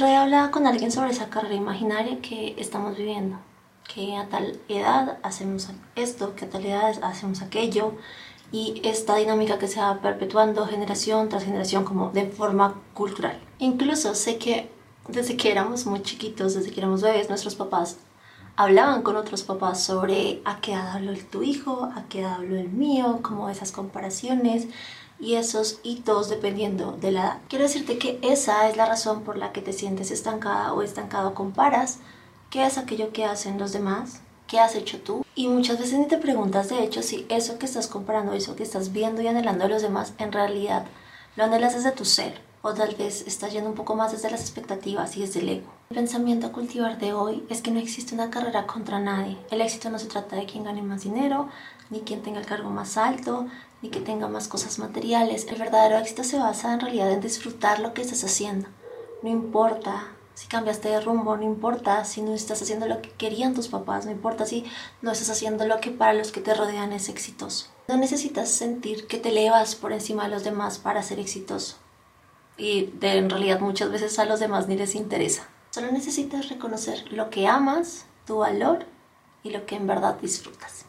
otro día hablaba con alguien sobre esa carrera imaginaria que estamos viviendo, que a tal edad hacemos esto, que a tal edad hacemos aquello, y esta dinámica que se va perpetuando generación tras generación como de forma cultural. Incluso sé que desde que éramos muy chiquitos, desde que éramos bebés, nuestros papás hablaban con otros papás sobre a qué edad habló tu hijo, a qué edad habló el mío, como esas comparaciones y esos hitos dependiendo de la edad. Quiero decirte que esa es la razón por la que te sientes estancada o estancado comparas qué es aquello que hacen los demás, qué has hecho tú y muchas veces ni te preguntas de hecho si eso que estás comparando, eso que estás viendo y anhelando de los demás en realidad lo anhelas desde tu ser o tal vez estás yendo un poco más desde las expectativas y desde el ego. El pensamiento a cultivar de hoy es que no existe una carrera contra nadie. El éxito no se trata de quien gane más dinero, ni quien tenga el cargo más alto, ni que tenga más cosas materiales. El verdadero éxito se basa en realidad en disfrutar lo que estás haciendo. No importa si cambiaste de rumbo, no importa si no estás haciendo lo que querían tus papás, no importa si no estás haciendo lo que para los que te rodean es exitoso. No necesitas sentir que te elevas por encima de los demás para ser exitoso y de, en realidad muchas veces a los demás ni les interesa. Solo necesitas reconocer lo que amas, tu valor y lo que en verdad disfrutas.